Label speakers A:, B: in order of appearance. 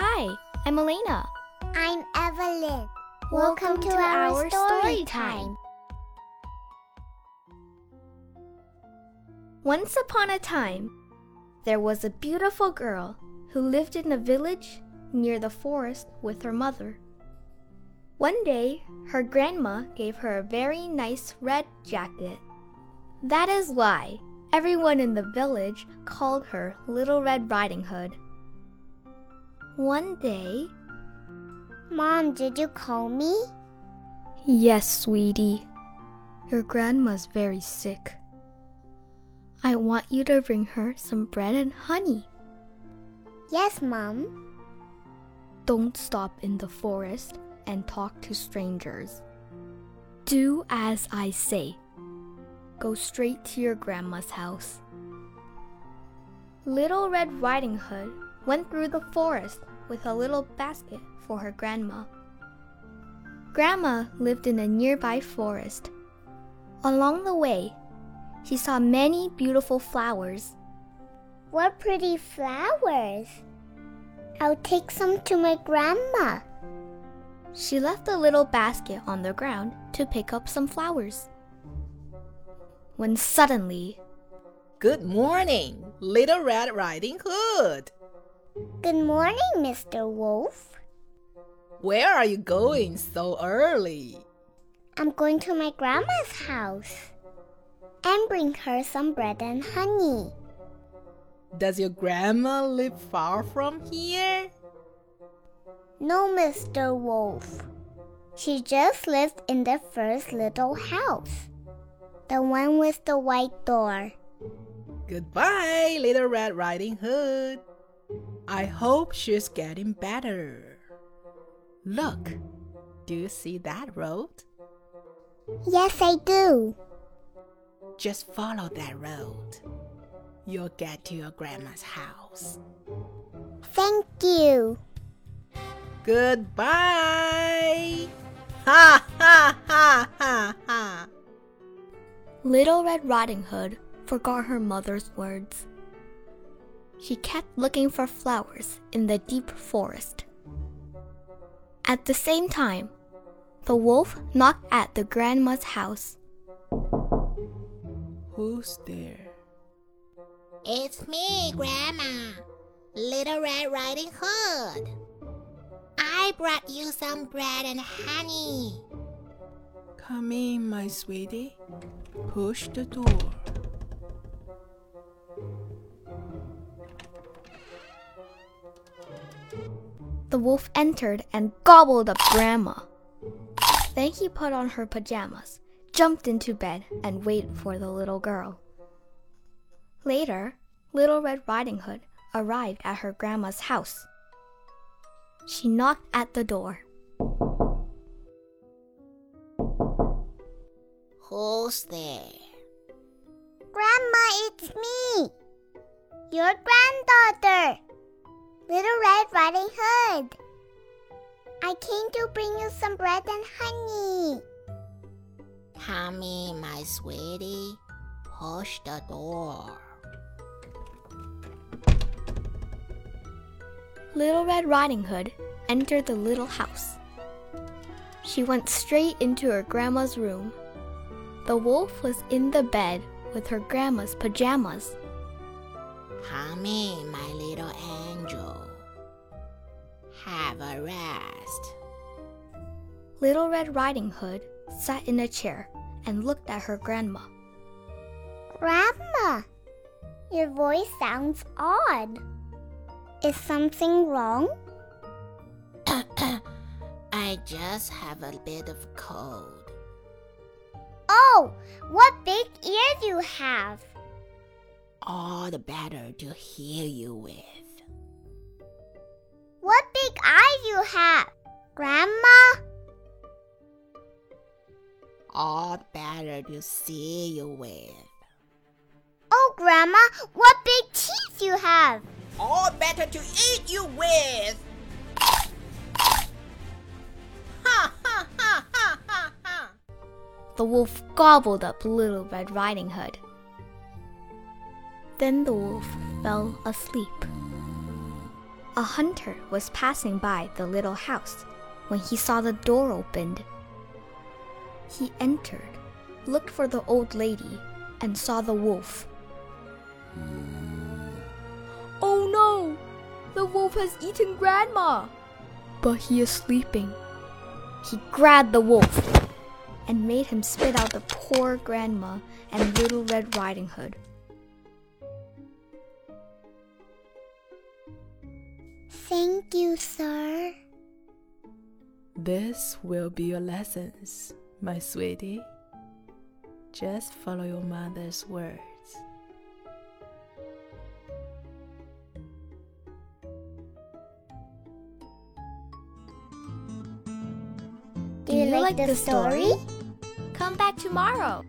A: Hi, I'm Elena.
B: I'm Evelyn.
A: Welcome to our story time. Once upon a time, there was a beautiful girl who lived in a village near the forest with her mother. One day, her grandma gave her a very nice red jacket. That is why everyone in the village called her Little Red Riding Hood. One day,
B: Mom, did you call me?
A: Yes, sweetie. Your grandma's very sick. I want you to bring her some bread and honey.
B: Yes, Mom.
A: Don't stop in the forest and talk to strangers. Do as I say. Go straight to your grandma's house. Little Red Riding Hood went through the forest with a little basket for her grandma. Grandma lived in a nearby forest. Along the way, she saw many beautiful flowers.
B: What pretty flowers. I'll take some to my grandma.
A: She left the little basket on the ground to pick up some flowers. When suddenly,
C: Good morning, Little Red Riding Hood.
B: Good morning, Mr. Wolf.
C: Where are you going so early?
B: I'm going to my grandma's house and bring her some bread and honey.
C: Does your grandma live far from here?
B: No, Mr. Wolf. She just lived in the first little house, the one with the white door.
C: Goodbye, Little Red Riding Hood. I hope she's getting better. Look, do you see that road?
B: Yes, I do.
C: Just follow that road. You'll get to your grandma's house.
B: Thank you.
C: Goodbye. Ha ha ha ha ha.
A: Little Red Riding Hood forgot her mother's words. She kept looking for flowers in the deep forest. At the same time, the wolf knocked at the grandma's house.
C: Who's there?
D: It's me, Grandma. Little Red Riding Hood. I brought you some bread and honey.
C: Come in, my sweetie. Push the door.
A: The wolf entered and gobbled up Grandma. Then he put on her pajamas, jumped into bed, and waited for the little girl. Later, Little Red Riding Hood arrived at her grandma's house. She knocked at the door.
D: Who's there?
B: Grandma, it's me. Your granddaughter. Little Red Riding Hood. I came to bring you some bread and honey.
D: Come in, my sweetie. Push the door.
A: Little Red Riding Hood entered the little house. She went straight into her grandma's room. The wolf was in the bed with her grandma's pajamas.
D: Come in, my Have a rest.
A: Little Red Riding Hood sat in a chair and looked at her grandma.
B: Grandma, your voice sounds odd. Is something wrong?
D: I just have a bit of cold.
B: Oh, what big ears you have.
D: All the better to hear you with.
B: Big eyes you have. Grandma?
D: All better to see you with.
B: Oh, Grandma, what big teeth you have.
C: All better to eat you with. Ha ha ha ha ha ha.
A: The wolf gobbled up Little Red Riding Hood. Then the wolf fell asleep. A hunter was passing by the little house when he saw the door opened. He entered, looked for the old lady, and saw the wolf. Oh no! The wolf has eaten Grandma! But he is sleeping. He grabbed the wolf and made him spit out the poor grandma and Little Red Riding Hood.
B: Thank you, sir.
C: This will be your lessons, my sweetie. Just follow your mother's words.
B: Do you, like, the story?
A: Come back tomorrow.